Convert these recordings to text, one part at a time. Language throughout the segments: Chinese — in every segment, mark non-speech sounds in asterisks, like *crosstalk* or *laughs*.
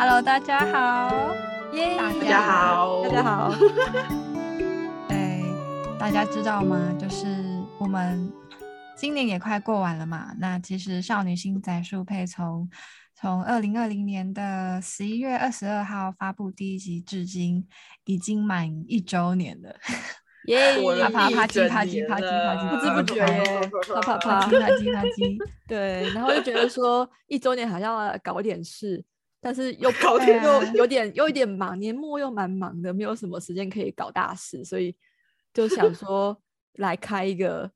Hello，大家好，耶！大大家好，大家好。对，*laughs* 大家知道吗？就是我们今年也快过完了嘛。那其实少女心宅速配从从二零二零年的十一月二十二号发布第一集至今，已经满一周年了。耶！*laughs* 啪啪啪叽啪叽啪叽啪叽，不知不觉耶啪啪啪啪叽啪叽啪叽。对，然后就觉得说一周年好像要搞点事，但是又搞又有点又有点忙，年末又蛮忙的，没有什么时间可以搞大事，所以就想说 *laughs* 来开一个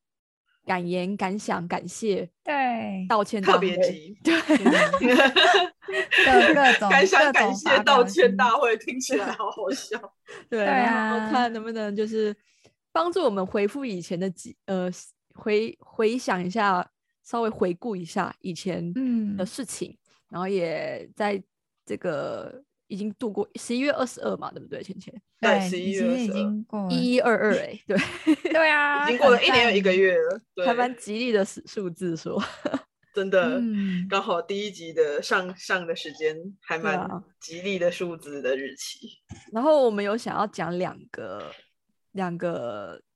感言、感想、感谢、对，道歉大特别会。集，对，*laughs* 各各种感想感谢道歉大会，听起来好好笑。*laughs* 对，对然后啊看能不能就是帮助我们回复以前的几呃回回想一下，稍微回顾一下以前嗯的事情，然后也在这个已经度过十一月二十二嘛，对不对？芊芊对对，11其月实已22经过一一二二哎，对，对啊，已经过了一 *laughs* 年有一个，月了，对还，蛮吉利的数数字说，*laughs* 真的。嗯，刚好第一集的上上的时间还蛮吉利的数字的日期，然后我们有想要讲两个两个这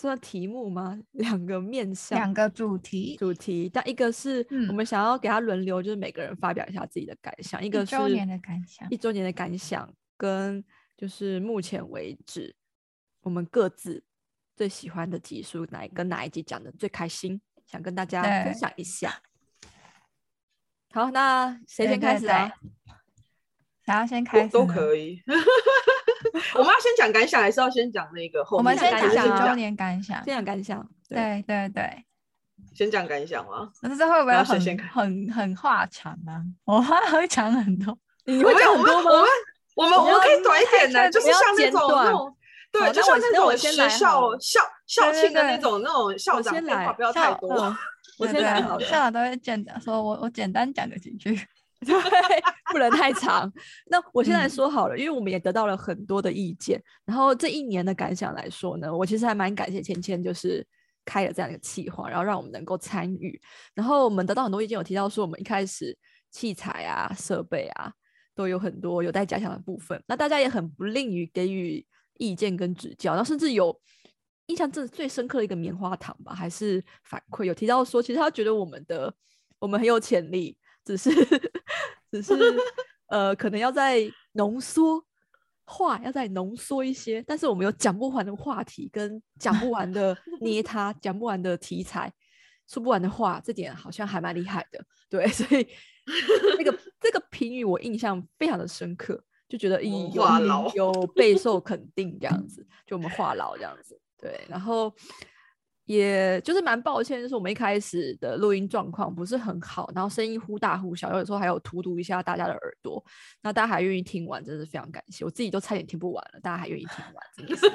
算题目吗？两个面向，两个主题，主题，但一个是我嗯们想要给他轮流，就是每个人发表一下自己的感想，一一个是周年的感想一周年的感想，跟就是目前为止我们各自最喜欢的集数哪一跟哪一集讲的最开心，想跟大家分享一下。*laughs* 好，那谁先开始啊？想要先开都都始呢可以。*laughs* *laughs* 我们要先讲感想，还是要先讲那个后我面的？们先讲感想啊一周年感想，先讲感想。对，对对对，先讲感想吗？可是这会不会很先很很话长啊？我话会讲很多，你会讲很多吗？我们我们我们可以短一点的，就是像那种那种，对，就像我那我那种先来好学校校校对庆的那种那种校长废话不要太多。嗯我先来好了。校长都会简单说，我我简单讲个几句，*laughs* 对，不能太长。那我现在嗯说好了，因为我们也得到了很多的意见。然后这一年的感想来说呢，我其实还蛮感谢芊芊，就是开了这样一个企划，然后让我们能够参与。然后我们得到很多意见，有提到说我们一开始器材啊、设备啊都有很多有待加强的部分。那大家也很不吝于给予意见跟指教，然后甚至有。印象最最深刻的一个棉花糖吧，还是反馈有提到说，其实他觉得我们的我们很有潜力，只是只是呃，可能要再浓缩话，要再浓缩一些。但是我们有讲不完的话题，跟讲不完的 *laughs* 捏他，讲不完的题材，说不完的话，这点好像还蛮厉害的。对，*laughs* 所以那个 *laughs* 这个评语我印象非常的深刻，就觉得咦有有备受肯定这样子，就我们话痨这样子。对，然后也就是蛮抱歉，就是我们一开始的录音状况不是很好，然后声音忽大忽小，有时候还有荼毒一下大家的耳朵。那大家还愿意听完，真的是非常感谢。我自己都差点听不完了，大家还愿意听完，真的是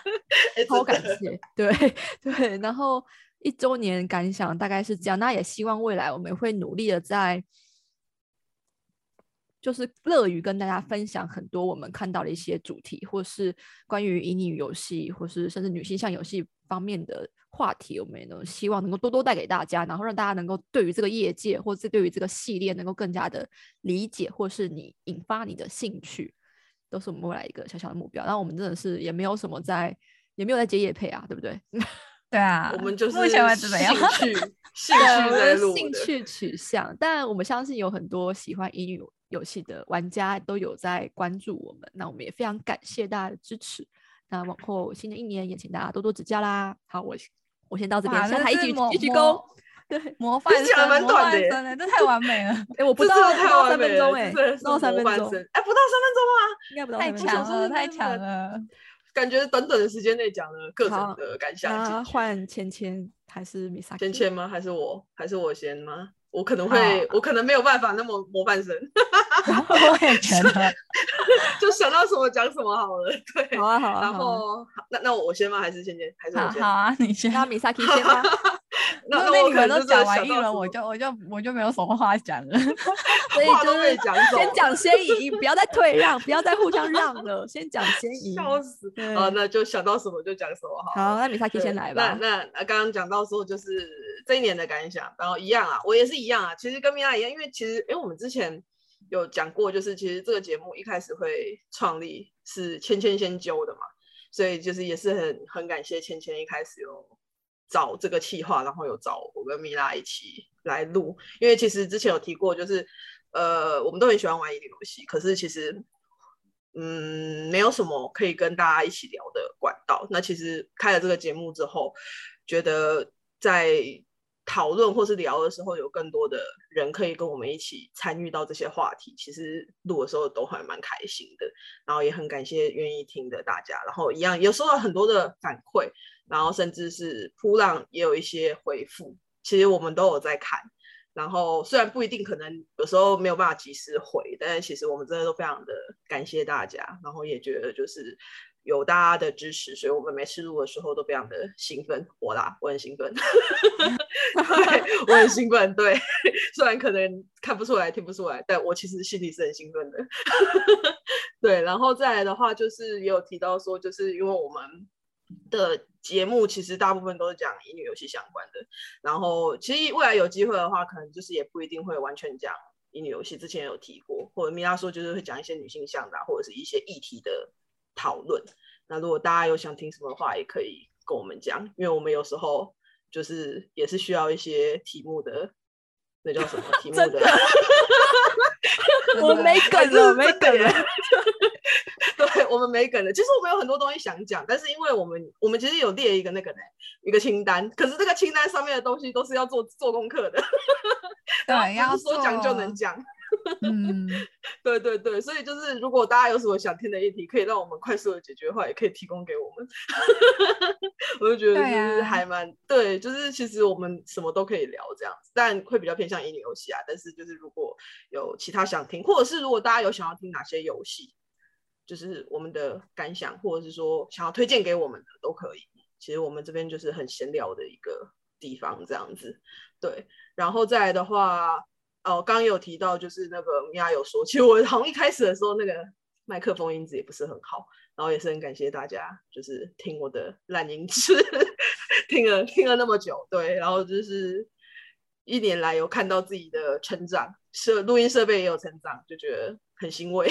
*laughs* 哎超感谢。对 *laughs* 对，然后一周年感想大概是这样，那也希望未来我们会努力的在。就是乐于跟大家分享很多我们看到的一些主题，或是关于乙女游戏，或是甚至女性向游戏方面的话题，我们也能希望能够多多带给大家，然后让大家能够对于这个业界，或是对于这个系列能够更加的理解，或是你引发你的兴趣，都是我们未来一个小小的目标。然后我们真的是也没有什么在，也没有在接业配啊，对不对？*laughs* 对啊，我们就是目前为止没有，*laughs* 兴趣兴趣们的在录兴趣取向，但我们相信有很多喜欢乙女游戏的玩家都有在关注我们，那我们也非常感谢大家的支持。那往后新的一年也请大家多多指教啦。好，我我先到这边，哇下台一鞠这是模一鞠模躬。对，模范生，模蛮短的耶范生的，*laughs* 这太完美了，*laughs* 哎，我不这到真的太不到三完美了分钟哎，不到三分钟，哎，不到三分钟吗？应该不到太三分钟。强了，太强了。感觉短短的时间内讲了各种的感想。换芊芊还是米莎？芊芊吗？还是我？还是我先吗？我可能会，我可能没有办法那么模范生，我也觉得，*laughs* 就想到什么讲什么好了。对，好啊好啊。然后好那那我先吗？还是先先？还是我先？好好啊，你先。那米萨克先吧。*laughs* 那因为你们都讲完一轮，我就我就我就没有什么话讲了。*laughs* 所以就是先讲先赢，不要再退让，不要再互相让了，先讲先赢。笑死对啊！那就想到什么就讲什么好。好，那米萨克对先来吧。那那那刚刚讲到说，就是这一年的感想，然后一样啊，我也是一样啊。其实跟米娅一样，因为其实因为我们之前有讲过，就是其实这个节目一开始会创立是芊芊先揪的嘛，所以就是也是很很感谢芊芊一开始有找这个企划，然后有找我跟米拉一起来录，因为其实之前有提过，就是呃我们都很喜欢玩一个游戏，可是其实嗯没有什么可以跟大家一起聊的管道。那其实开了这个节目之后，觉得在讨论或是聊的时候，有更多的人可以跟我们一起参与到这些话题。其实录的时候都还蛮开心的，然后也很感谢愿意听的大家。然后一样有收到很多的反馈，然后甚至是扑浪也有一些回复。其实我们都有在看，然后虽然不一定可能有时候没有办法及时回，但是其实我们真的都非常的感谢大家，然后也觉得就是。有大家的支持，所以我们每次录的时候都非常的兴奋。我啦，我很兴奋，*laughs* 对，我很兴奋。对，虽然可能看不出来、听不出来，但我其实心里是很兴奋的。*laughs* 对，然后再来的话，就是也有提到说，就是因为我们的节目其实大部分都是讲乙女游戏相关的，然后其实未来有机会的话，可能就是也不一定会完全讲乙女游戏。之前有提过，或者米拉说就是会讲一些女性向的，或者是一些议题的。讨论，那如果大家有想听什么话，也可以跟我们讲，因为我们有时候就是也是需要一些题目的，那叫什么题目的？*laughs* *laughs* 我没梗了，没梗了。*laughs* 对，我们没梗了。其实我们有很多东西想讲，但是因为我们我们其实有列一个那个呢，一个清单，可是这个清单上面的东西都是要做做功课的，对，要说讲就能讲。*laughs* 嗯，对对对，所以就是如果大家有什么想听的议题，可以让我们快速的解决的话，也可以提供给我们。*laughs* 我就觉得就是还蛮对，就是其实我们什么都可以聊这样子，但会比较偏向乙女游戏啊。但是就是如果有其他想听，或者是如果大家有想要听哪些游戏，就是我们的感想，或者是说想要推荐给我们的都可以。其实我们这边就是很闲聊的一个地方这样子。对，然后再来的话。哦，刚刚有提到，就是那个米娅有说，其实我从一开始的时候，那个麦克风音质也不是很好，然后也是很感谢大家，就是听我的烂音质，*laughs* 听了听了那么久，对，然后就是一年来有看到自己的成长，设录音设备也有成长，就觉得很欣慰，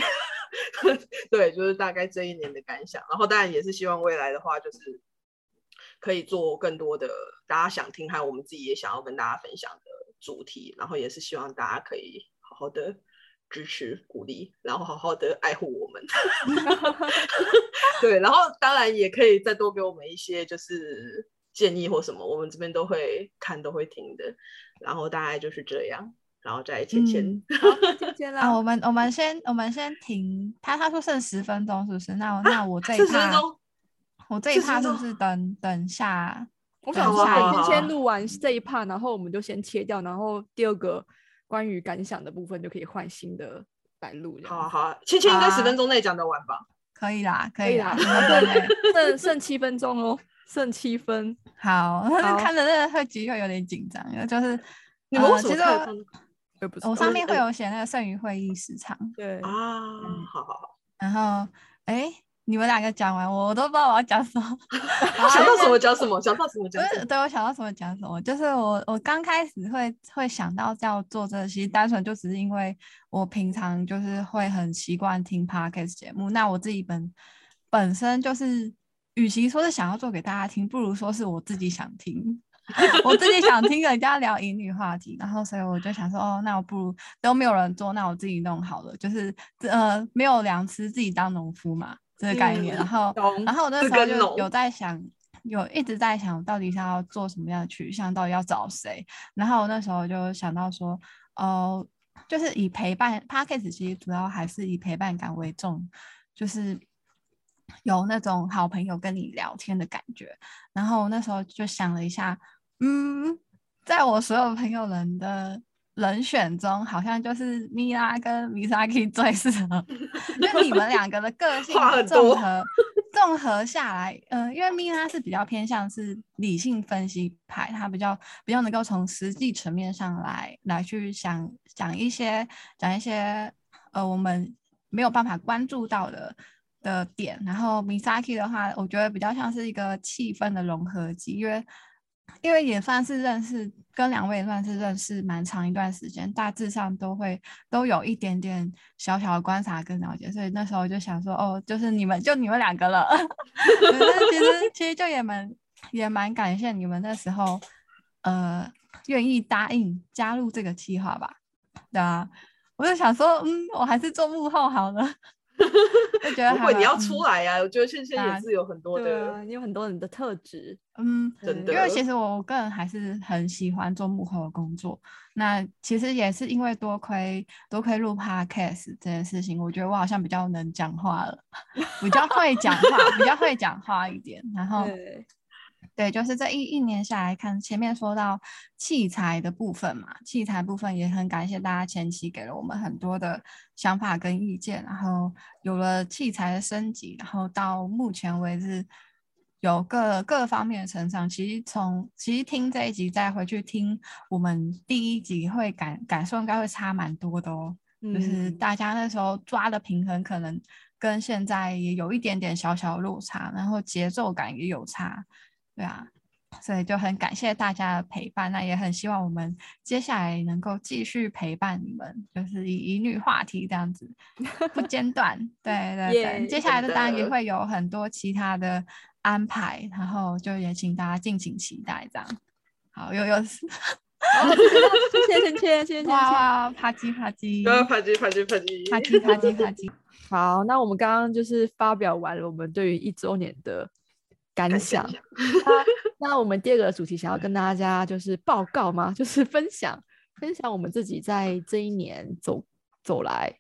*laughs* 对，就是大概这一年的感想，然后当然也是希望未来的话，就是可以做更多的大家想听，还有我们自己也想要跟大家分享的。主题，然后也是希望大家可以好好的支持、鼓励，然后好好的爱护我们。*laughs* 对，然后当然也可以再多给我们一些就是建议或什么，我们这边都会看、都会听的。然后大概就是这样，然后再签签，签签 *laughs* 啦。我们我们先我们先停。他他说剩十分钟，是不是？那那我这一趴，我这一趴是不是等等下？我想先先录完这一 part，然后我们就先切掉，然后第二个关于感想的部分就可以换新的来录。好好，芊芊应该十分钟内讲得完吧？可以啦，可以啦，*laughs* 剩剩七分钟哦，剩七分。好，*laughs* 看着那个会集会有点紧张，就是你们为什么我上面会有写那个剩余会议时长。对啊，好好好。然后，哎。你们两个讲完，我都不知道我要讲什么。*laughs* 想到什么讲什么，想到什么讲什么。对，我想到什么讲什么。就是我，我刚开始会会想到要做这些，单纯就只是因为我平常就是会很习惯听 podcast 节目。那我自己本本身就是，与其说是想要做给大家听，不如说是我自己想听。*laughs* 我自己想听人家聊英语话题，然后所以我就想说，哦，那我不如都没有人做，那我自己弄好了。就是呃，没有粮吃，自己当农夫嘛。这个概念，然后，然后我那时候就有在想，有一直在想，到底是要做什么样的取向，到底要找谁。然后我那时候就想到说，哦，就是以陪伴 p a c k a g e 其实主要还是以陪伴感为重，就是有那种好朋友跟你聊天的感觉。然后那时候就想了一下，嗯，在我所有朋友人的。人选中好像就是米拉跟米萨 K 最适合，*laughs* 就你们两个的个 *laughs* 性综合综合下来，嗯，因为米拉是比较偏向是理性分析派，他比较比较能够从实际层面上来来去想讲一些讲一些呃我们没有办法关注到的的点，然后米萨 K 的话，我觉得比较像是一个气氛的融合剂，因为因为也算是认识，跟两位算是认识蛮长一段时间，大致上都会都有一点点小小的观察跟了解，所以那时候就想说，哦，就是你们就你们两个了。*laughs* 但其实其实就也蛮也蛮感谢你们那时候，呃，愿意答应加入这个计划吧。对啊，我就想说，嗯，我还是做幕后好了。*laughs* 就觉得不会，你要出来呀！我觉得芊芊也是有很多的，你有很多人的特质，嗯，真的。因为其实我个人还是很喜欢做幕后的工作。那其实也是因为多亏多亏录 podcast 这件事情，我觉得我好像比较能讲话了，*laughs* 比较会讲话，比较会讲话一点。然后。对，就是这一一年下来看，前面说到器材的部分嘛，器材部分也很感谢大家前期给了我们很多的想法跟意见，然后有了器材的升级，然后到目前为止有各各方面的成长。其实从其实听这一集再回去听我们第一集，会感感受应该会差蛮多的哦。就是大家那时候抓的平衡，可能跟现在也有一点点小小落差，然后节奏感也有差。对啊，所以就很感谢大家的陪伴，那也很希望我们接下来能够继续陪伴你们，就是以以女话题这样子不间断。对 *laughs* 对对，接下来的当然也会有很多其他的安排，然后就也请大家敬请期待这样。好，又又是，谢谢芊芊，谢谢哇哇，啪叽啪叽，啪叽啪叽啪叽，啪叽啪叽啪叽。*laughs* 好，那我们刚刚就是发表完了我们对于一周年的。感想，*laughs* 那我们第二个主题想要跟大家就是报告吗？*laughs* 就是分享分享我们自己在这一年走走来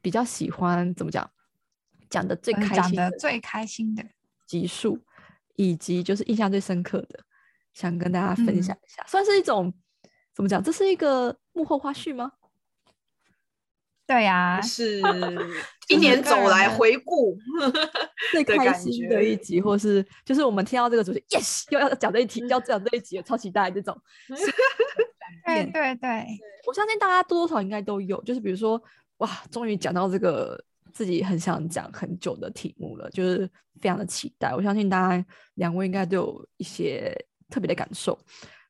比较喜欢怎么讲讲的最开心的最开心的集数，以及就是印象最深刻的，想跟大家分享一下，算是一种怎么讲？这是一个幕后花絮吗？对呀，是 *laughs* 一年走来回顾 *laughs* 最开心的一集，或是就是我们听到这个主题，yes，又要讲这一题，要讲这一集，超期待这种。*laughs* 对对对，我相信大家多多少应该都有，就是比如说，哇，终于讲到这个自己很想讲很久的题目了，就是非常的期待。我相信大家两位应该都有一些特别的感受。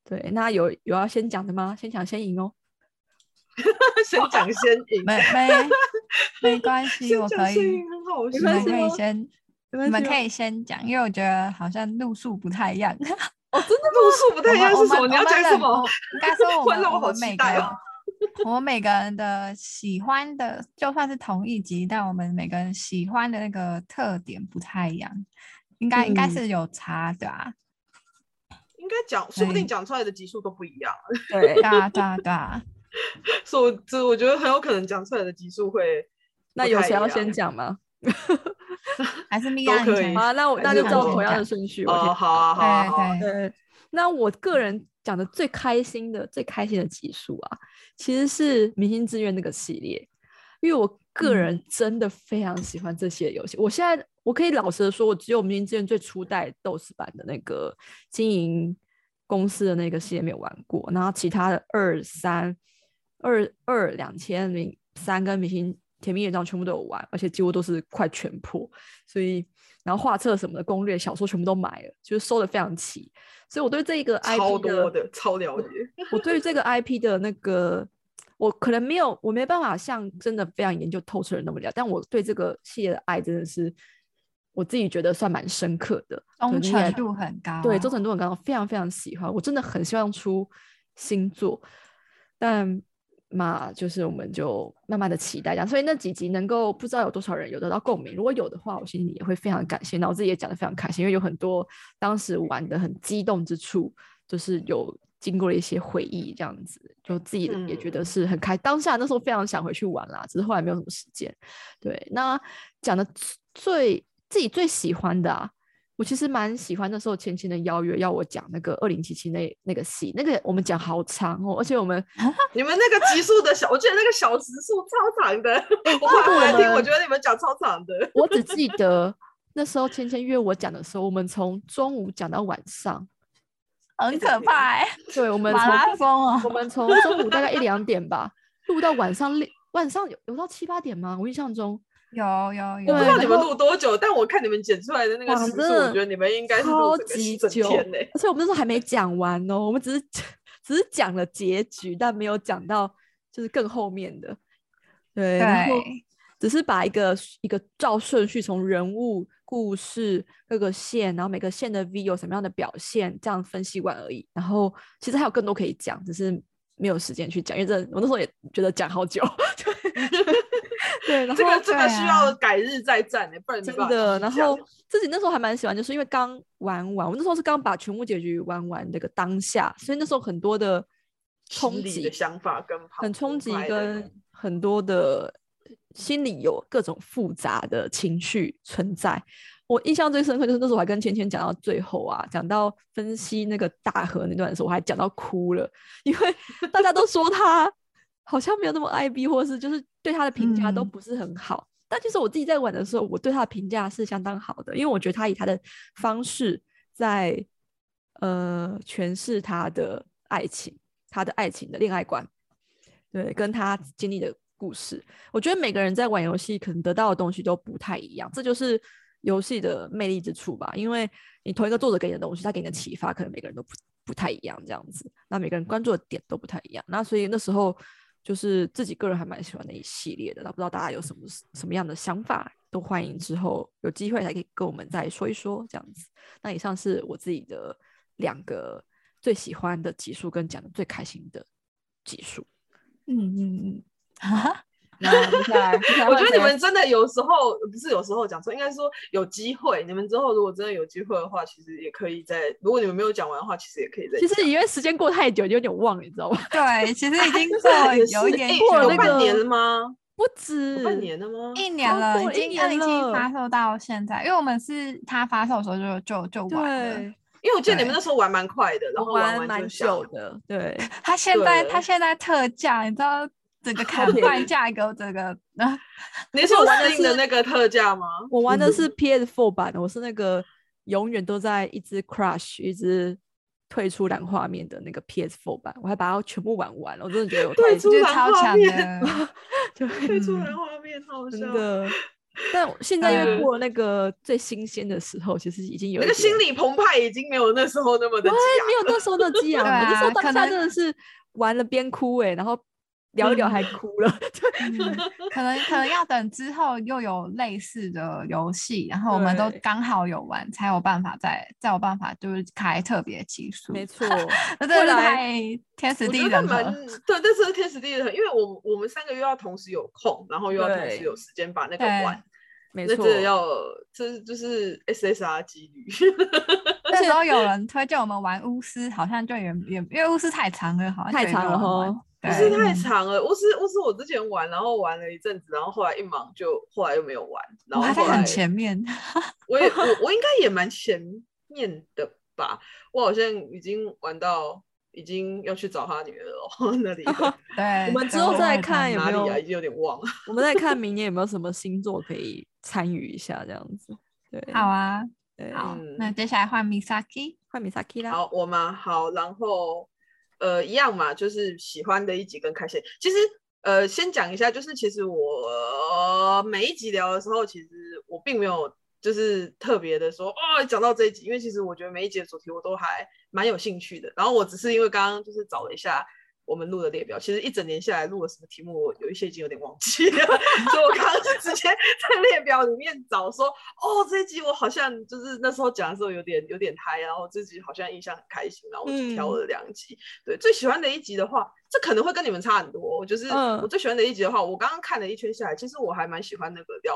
对，那有有要先讲的吗？先讲先赢哦。*laughs* 先讲先赢，没没没关系，*laughs* 我可以，你们可以先，你们可以先讲，因为我觉得好像路数不太一样。*laughs* 哦，真的路数不太一样是什么？你要讲什么？应该说我们我们每个，我们每个人的喜欢的，就算是同一集，但我们每个人喜欢的那个特点不太一样，应该应该是有差对吧？应该讲，说不定讲出来的集数都不一样。对啊，对啊，对啊。*laughs* 所以，这我觉得很有可能讲出来的集数会，那有谁要先讲吗？*laughs* 还是米娅可以啊？那我那就照同样的顺序。哦，好啊，好啊，好。对，那我个人讲的最开心的、最开心的集数啊，其实是明星志愿那个系列，因为我个人真的非常喜欢这些游戏。我现在我可以老实的说，我只有明星志愿最初代 DOS 版的那个经营公司的那个系列没有玩过，然后其他的二三。二二两千零三跟明星甜蜜演唱全部都有玩，而且几乎都是快全破，所以然后画册什么的攻略小说全部都买了，就是收的非常齐。所以我对这一个 IP 超多的超了解。我对这个 IP 的那个，我可能没有，我没办法像真的非常研究透彻的那么了，但我对这个系列的爱真的是我自己觉得算蛮深刻的，忠诚度很高。对，忠诚度很高，非常非常喜欢。我真的很希望出新作，但。嘛，就是我们就慢慢的期待这样，所以那几集能够不知道有多少人有得到共鸣，如果有的话，我心里也会非常感谢。那我自己也讲的非常开心，因为有很多当时玩的很激动之处，就是有经过了一些回忆这样子，就自己也觉得是很开。当下那时候非常想回去玩啦，只是后来没有什么时间。对，那讲的最自己最喜欢的啊。我其实蛮喜欢那时候芊芊的邀约，要我讲那个二零七七那那个戏，那个我们讲好长哦，而且我们你们那个集数的小，我觉得那个小时数超长的，我后来听，我觉得你们讲超长的。我只记得那时候芊芊约我讲的时候，我们从中午讲到晚上，*laughs* 很可怕哎。*laughs* 对，我们马拉松哦，我们从中午大概一两点吧，录到晚上六晚上有有到七八点吗？我印象中。有有有，我不知道你们录多久，但我看你们剪出来的那个时数，我觉得你们应该是录超整个整级久天呢。而且我们那时候还没讲完哦，我们只是只是讲了结局，但没有讲到就是更后面的。对，然后对只是把一个一个照顺序从人物、故事各个线，然后每个线的 V 有什么样的表现，这样分析完而已。然后其实还有更多可以讲，只是没有时间去讲，因为这我那时候也觉得讲好久。*laughs* 对，然后这个这个需要啊改日再战呢，不然真的，然后自己那时候还蛮喜欢，就是因为刚玩完，我那时候是刚把全部结局玩完那个当下，所以那时候很多的冲击的想法跟很冲击，跟很多的心里有各种复杂的情绪存在。我印象最深刻就是那时候我还跟芊芊讲到最后啊，讲到分析那个大河那段的时候，我还讲到哭了，因为大家都说他好像没有那么爱 B，或是就是对他的评价都嗯不是很好。但其实我自己在玩的时候，我对他的评价是相当好的，因为我觉得他以他的方式在呃诠释他的爱情，他的爱情的恋爱观，对，跟他经历的故事。我觉得每个人在玩游戏可能得到的东西都不太一样，这就是游戏的魅力之处吧。因为你同一个作者给你的东西，他给你的启发可能每个人都不不太一样，这样子。那每个人关注的点都不太一样，那所以那时候就是自己个人还蛮喜欢的一系列的。那不知道大家有什么什么样的想法，都欢迎之后有机会还可以跟我们再说一说这样子。那以上是我自己的两个最喜欢的集数跟讲的最开心的集数。嗯嗯嗯，哈 *laughs* 那我觉得你们真的有时候不是有时候讲错，应该说有机会。你们之后如果真的有机会的话，其实也可以在。如果你们没有讲完的话，其实也可以在。其实因为时间过太久，有点忘了，你知道吗？*laughs* 对，其实已经这过有一点过了那个半年了吗？不止半年了吗？一年超了，已经二零七了发售到现在，因为我们是他发售的时候就就就玩了。对，因为我记得你们那时候玩蛮快的，然后玩蛮。久的，对，*laughs* 他现在对它现在特价，你知道整个 *laughs* 砍便半宜价给我整个，啊 *laughs* 你是我玩的的是那个特价吗？我玩的是 PS4 版的，我是那个永远都在一直 crash，一直退出蓝画面的那个 PS4 版，我还把它全部玩完了，我真的觉得我退出蓝超强画面的。*laughs* 对，退出嗯蓝画面，好真笑。的。但我现在因为嗯过了那个最新鲜的时候，其实已经有那个心理澎湃已经没有那时候那么的对，激没有那时候的激昂，我那时候啊可当下真的是玩了边哭哎、然后聊一聊还哭了。*laughs* 嗯，可能可能要等之后又有类似的游戏，然后我们都对刚好有玩，才有办法再再有办法就是开特别技术。*laughs* 没错，那真的是太天时地人蛮和。对，那是天时地利人和，因为我们我们三个又要同时有空，然后又要同时有时间把那个对玩，没错要这就是 SSR 几率。那时候 *laughs* 有人推荐我们玩巫师，好像就也也因为巫师太长了，好像太长了没不是太长了，巫师巫师我之前玩，然后玩了一阵子，然后后来一忙就后来又没有玩，然后还在很前面。我也我 *laughs* 我应该也蛮前面的吧，我好像已经玩到已经要去找他女儿了 *laughs* 那里 *laughs* 对，我们之后再看有没有哪里啊，已经有点忘了。我们再看明年有没有什么星座可以参与一下，这样子。对，好啊，对，好嗯，那接下来换 Misaki。换米萨 K 啦。好，我吗？好，然后呃，一样嘛，就是喜欢的一集跟开心。其实呃，先讲一下，就是其实我、每一集聊的时候，其实我并没有就是特别的说哦，讲到这一集，因为其实我觉得每一集的主题我都还蛮有兴趣的。然后我只是因为刚刚就是找了一下。我们录的列表，其实一整年下来录了什么题目，我有一些已经有点忘记了，*laughs* 所以我刚刚是直接在列表里面找说，哦，这一集我好像就是那时候讲的时候有点有点嗨，然后这集好像印象很开心，然后我就挑嗯了两集。对，最喜欢的一集的话，这可能会跟你们差很多。我就是、嗯我最喜欢的一集的话，我刚刚看了一圈下来，其实我还蛮喜欢那个聊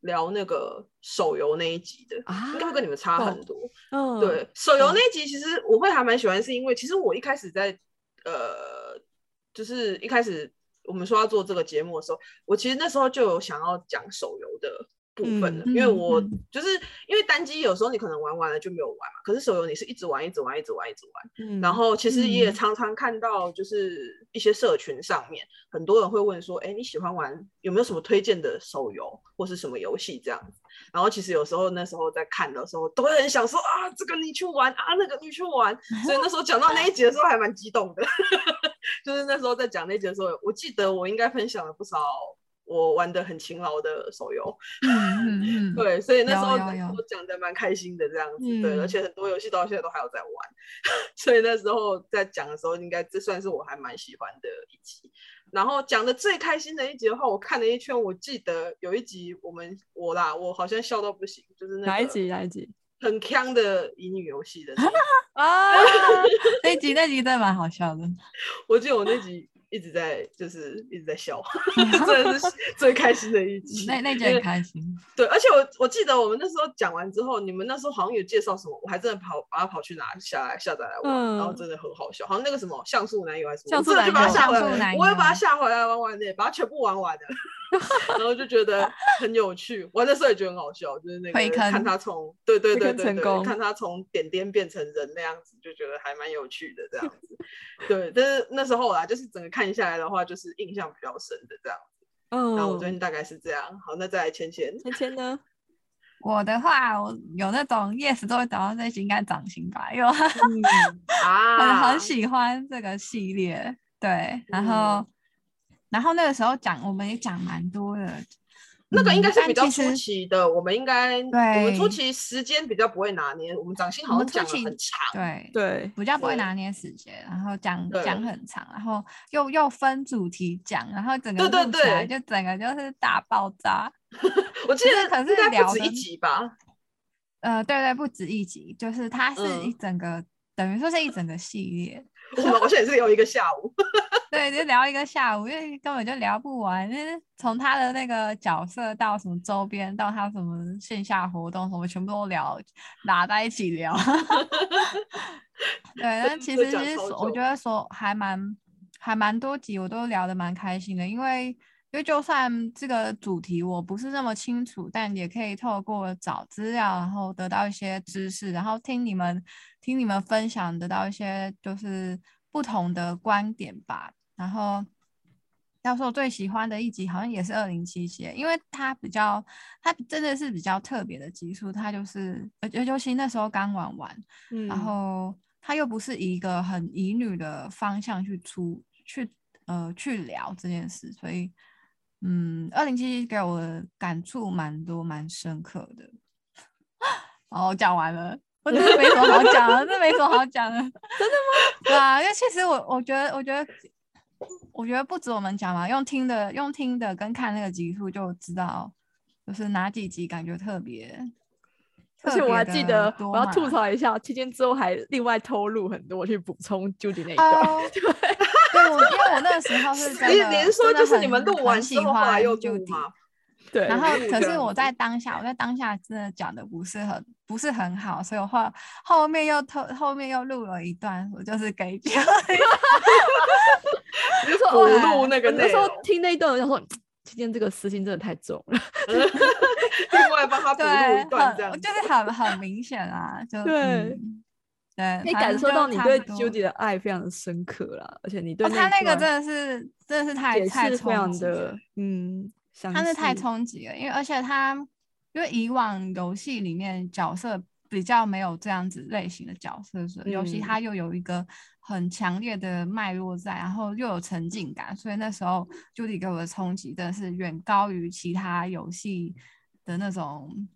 聊那个手游那一集的，啊应该会跟你们差很多。嗯，对，手游嗯那一集其实我会还蛮喜欢，是因为其实我一开始在呃，就是一开始我们说要做这个节目的时候，我其实那时候就有想要讲手游的部分了，嗯因为我嗯就是因为单机有时候你可能玩完了就没有玩嘛，可是手游你是一直玩，一直玩，一直玩，一直玩。嗯，然后其实也嗯常常看到，就是一些社群上面，很多人会问说，哎，你喜欢玩有没有什么推荐的手游或是什么游戏这样子？然后其实有时候那时候在看的时候，都会很想说啊，这个你去玩啊，那个你去玩。*laughs* 所以那时候讲到那一集的时候还蛮激动的，*laughs* 就是那时候在讲那一集的时候，我记得我应该分享了不少我玩的很勤劳的手游。嗯嗯嗯，*laughs* 对，所以那时候我讲的蛮开心的这样子，对，而嗯且很多游戏到现在都还有在玩，*laughs* 所以那时候在讲的时候，应该这算是我还蛮喜欢的一集。然后讲的最开心的一集的话，我看了一圈，我记得有一集我们我啦，我好像笑到不行，就是那哪一集哪一集很坑的乙女游戏的 *laughs* 那一集，啊？那集那集真的蛮好笑的。我记得我那集一直在就是一直在笑，*laughs* 真的是 *laughs* 最开心的一集。那那集开心。对，而且我我记得我们那时候讲完之后，你们那时候好像有介绍什么，我还真的跑把它跑去拿下来下载来玩，然后嗯真的很好笑，好像那个什么像素男友还是什么，就把它男友下回来，我又把它下回来玩玩的，把它全部玩完的，然后就觉得很有趣，玩的时候也觉得很好笑，就是那个看他从对对对对成功看他从点点变成人那样子，就觉得还蛮有趣的这样子。对，但是那时候啦，就是整个看下来的话，就是印象比较深的这样。嗯，那我最近大概是这样。好，那再来芊芊。芊芊呢？*laughs* 我的话，我有那种 yes 都会找到那集，应该掌心吧，因为我 *laughs* 很嗯啊，很喜欢这个系列。对，然后、然后那个时候讲，我们也讲蛮多的。那个应该嗯是比较初期的，我们应该我们初对期时间比较不会拿捏，我们掌心好我像讲的们初期很长。对对，比较不会拿捏时间，然后讲讲很长，然后又又分主题讲，然后整个对对录起来对就整个就是大爆炸。*laughs* 我记得可是可是聊一集吧？呃，对对，不止一集，就是它是一嗯整个，等于说是一整个系列。*laughs* 我们好像也是聊一个下午。*laughs* 对，就聊一个下午，因为根本就聊不完。就是从他的那个角色到什么周边，到他什么线下活动什么，全部都聊，拿在一起聊。*laughs* 对，但其这实其实我觉得说还蛮还蛮多集，我都聊得蛮开心的，因为因为就算这个主题我不是那么清楚，但也可以透过找资料，然后得到一些知识，然后听你们听你们分享，得到一些就是不同的观点吧。然后，要说我最喜欢的一集，好像也是二零七七，因为它比较，它真的是比较特别的集数，它就是，而尤尤其那时候刚玩完，嗯然后它又不是以一个很乙女的方向去出去呃去聊这件事，所以嗯，二零七七给我的感触蛮多蛮深刻的。好，*laughs* 讲完了，我真的没什么好讲了，这没什么好讲的。*laughs* 真的吗？对啊，因为其实我我觉得我觉得我觉得不止我们讲嘛，用听的用听的跟看那个集数就知道，就是哪几集感觉特别。而且我还记得，我要吐槽。一下，期间之后还另外偷录很多去补充 Judy 那一段。哦，*laughs* 对，对，我因为我那个时候是真的，你连说就是你们录完之后又录 Judy 吗？对，然后可是我在当下，我在当下真的讲的不是很不是很好，所以我后后面又偷后面又录了一段，我就是给 Judy *laughs* 你是说哦补录那个我那时候，听那一段，我想说，期间这个私心真的太重了。*laughs* 另外帮他补一段这样就是很很明显啊，就对嗯对，可以反正就感受到你对 Judy 的爱非常的深刻啦，而且你对哦，他那个真的是真的是太解太非常冲击了的嗯，他是太冲击了，因为而且他因为以往游戏里面角色比较没有这样子类型的角色，所以尤其嗯他又有一个很强烈的脉络在，然后又有沉浸感，所以那时候 Judy 给我的冲击真的是远高于其他游戏的那种。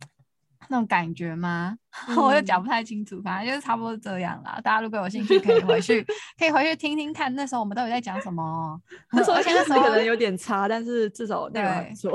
那种感觉吗？*laughs* 我又讲嗯不太清楚，反正就是差不多这样啦。大家如果有兴趣，可以回去，*laughs* 可以回去听听看，那时候我们到底在讲什么。*laughs* 哦那时候而且那时候可能有点差，但是至少内容还不错。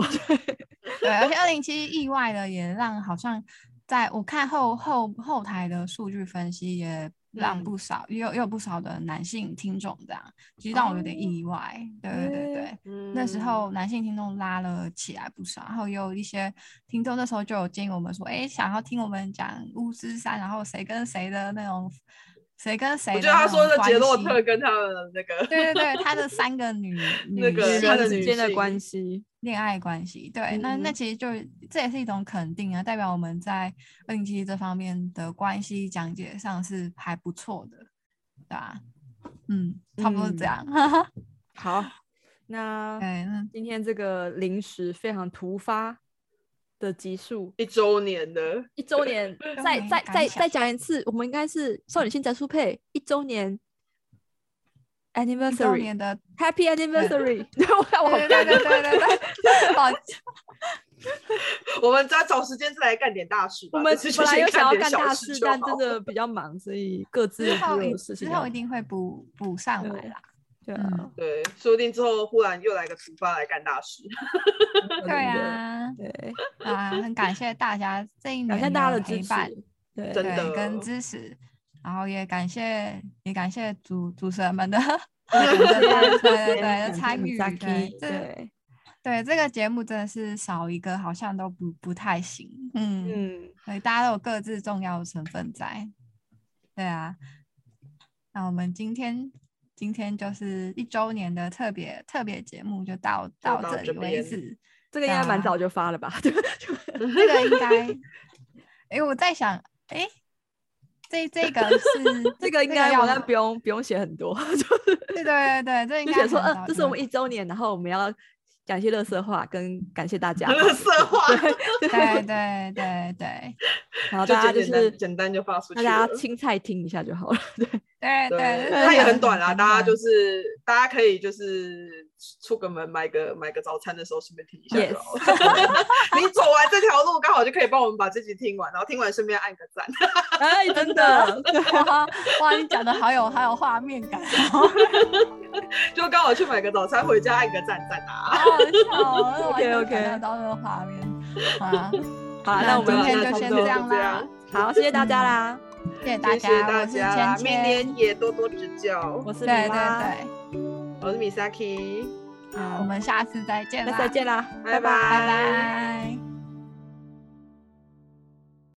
对，而且二零七意外的也让好像在我看后后后台的数据分析也让嗯不少，也有也有不少的男性听众这样，其实让我有点哦意外。对对对对。诶那时嗯候男性听众拉了起来不少，然后也有一些听众那时候就有建议我们说，哎，想要听我们讲巫师三，然后谁跟谁的那种，谁跟谁我觉得他说的杰洛特跟他们的那个对对对，*laughs* 他的三个女 *laughs* 那个女性他的之间的关系，恋爱关系，对，那那嗯。其实就这也是一种肯定啊，代表我们在二零七七这方面的关系讲解上是还不错的，对吧、嗯，差不多是这嗯。样。*laughs* 好，那对，那今天这个临时非常突发的集数，一周年的，一周年，*laughs* 再再再再讲一次，我们应该是少女心宅速配一周年 anniversary 年的 Happy Anniversary，对 *laughs* 我好对对对对对对，*laughs* 抱歉我们再找时间再来干点大事。我们本来先有想要干大事，但真的比较忙，所以各自有事情要之后一定会补补上来对啦。对啊。嗯，对，说不定之后忽然又来个突发来干大事。*laughs* 对啊，对，啊，很感谢大家这一年的的陪伴，，对真。的对，跟支持，然后也感谢也感谢主主持人们的对对对对对的参与，对对，对 *laughs* 这个节目真的是少一个好像都不不太行，嗯，嗯，对，大家都有各自重要的成分在，对啊，那我们今天今天就是一周年的特别特别节目就到到到这这里为止，这个应该蛮啊早就发了吧？*laughs* 对，这个应该，哎，我在想，哎，这这个是 *laughs* 这个应该好像不用不用写很多，*laughs* 就是对对对对，这应该写说，嗯，这是我们一周年，然后我们要讲一些乐色话，跟感谢大家，乐色话，对对对对然后大家就是简简单简单就发出去大。家青菜听一下就好了，对，对对，它也很短啦，大家就是大家可以就是出个门买个买个早餐的时候顺便听一下就好了。*laughs* 你走完这条路刚好就可以帮我们把这集听完，然后听完顺便按个赞。*laughs* 哎，真的，哇哇，你讲的好有好有画面感，好 *laughs* 就刚好去买个早餐，回家按个赞赞啊！好笑哦，OK，OK 完全感受到那个画面啊。好，那那我们今天就先这样啦，好，谢谢大家啦，谢谢大家，谢谢大我是家明年，也多多指教。我是对对米拉，对，我是 Misaki，好，我们下次再见啦，再见啦，拜拜。拜拜。